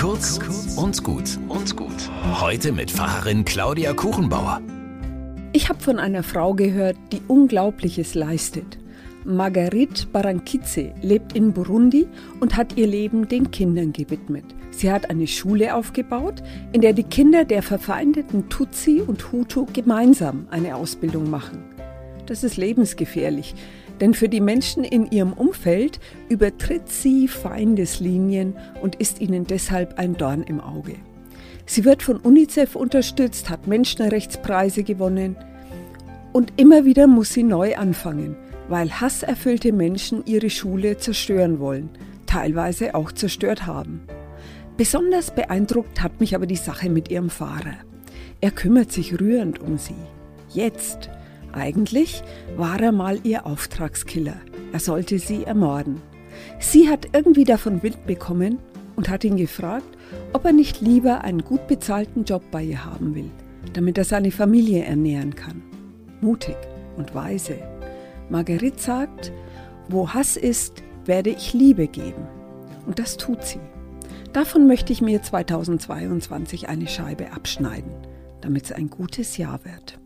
Kurz und gut und gut. Heute mit Pfarrerin Claudia Kuchenbauer. Ich habe von einer Frau gehört, die Unglaubliches leistet. Margarit Barankize lebt in Burundi und hat ihr Leben den Kindern gewidmet. Sie hat eine Schule aufgebaut, in der die Kinder der verfeindeten Tutsi und Hutu gemeinsam eine Ausbildung machen. Das ist lebensgefährlich, denn für die Menschen in ihrem Umfeld übertritt sie Feindeslinien und ist ihnen deshalb ein Dorn im Auge. Sie wird von UNICEF unterstützt, hat Menschenrechtspreise gewonnen und immer wieder muss sie neu anfangen, weil hasserfüllte Menschen ihre Schule zerstören wollen, teilweise auch zerstört haben. Besonders beeindruckt hat mich aber die Sache mit ihrem Fahrer. Er kümmert sich rührend um sie. Jetzt, eigentlich war er mal ihr Auftragskiller. Er sollte sie ermorden. Sie hat irgendwie davon Wind bekommen und hat ihn gefragt, ob er nicht lieber einen gut bezahlten Job bei ihr haben will, damit er seine Familie ernähren kann. Mutig und weise. Marguerite sagt, wo Hass ist, werde ich Liebe geben. Und das tut sie. Davon möchte ich mir 2022 eine Scheibe abschneiden, damit es ein gutes Jahr wird.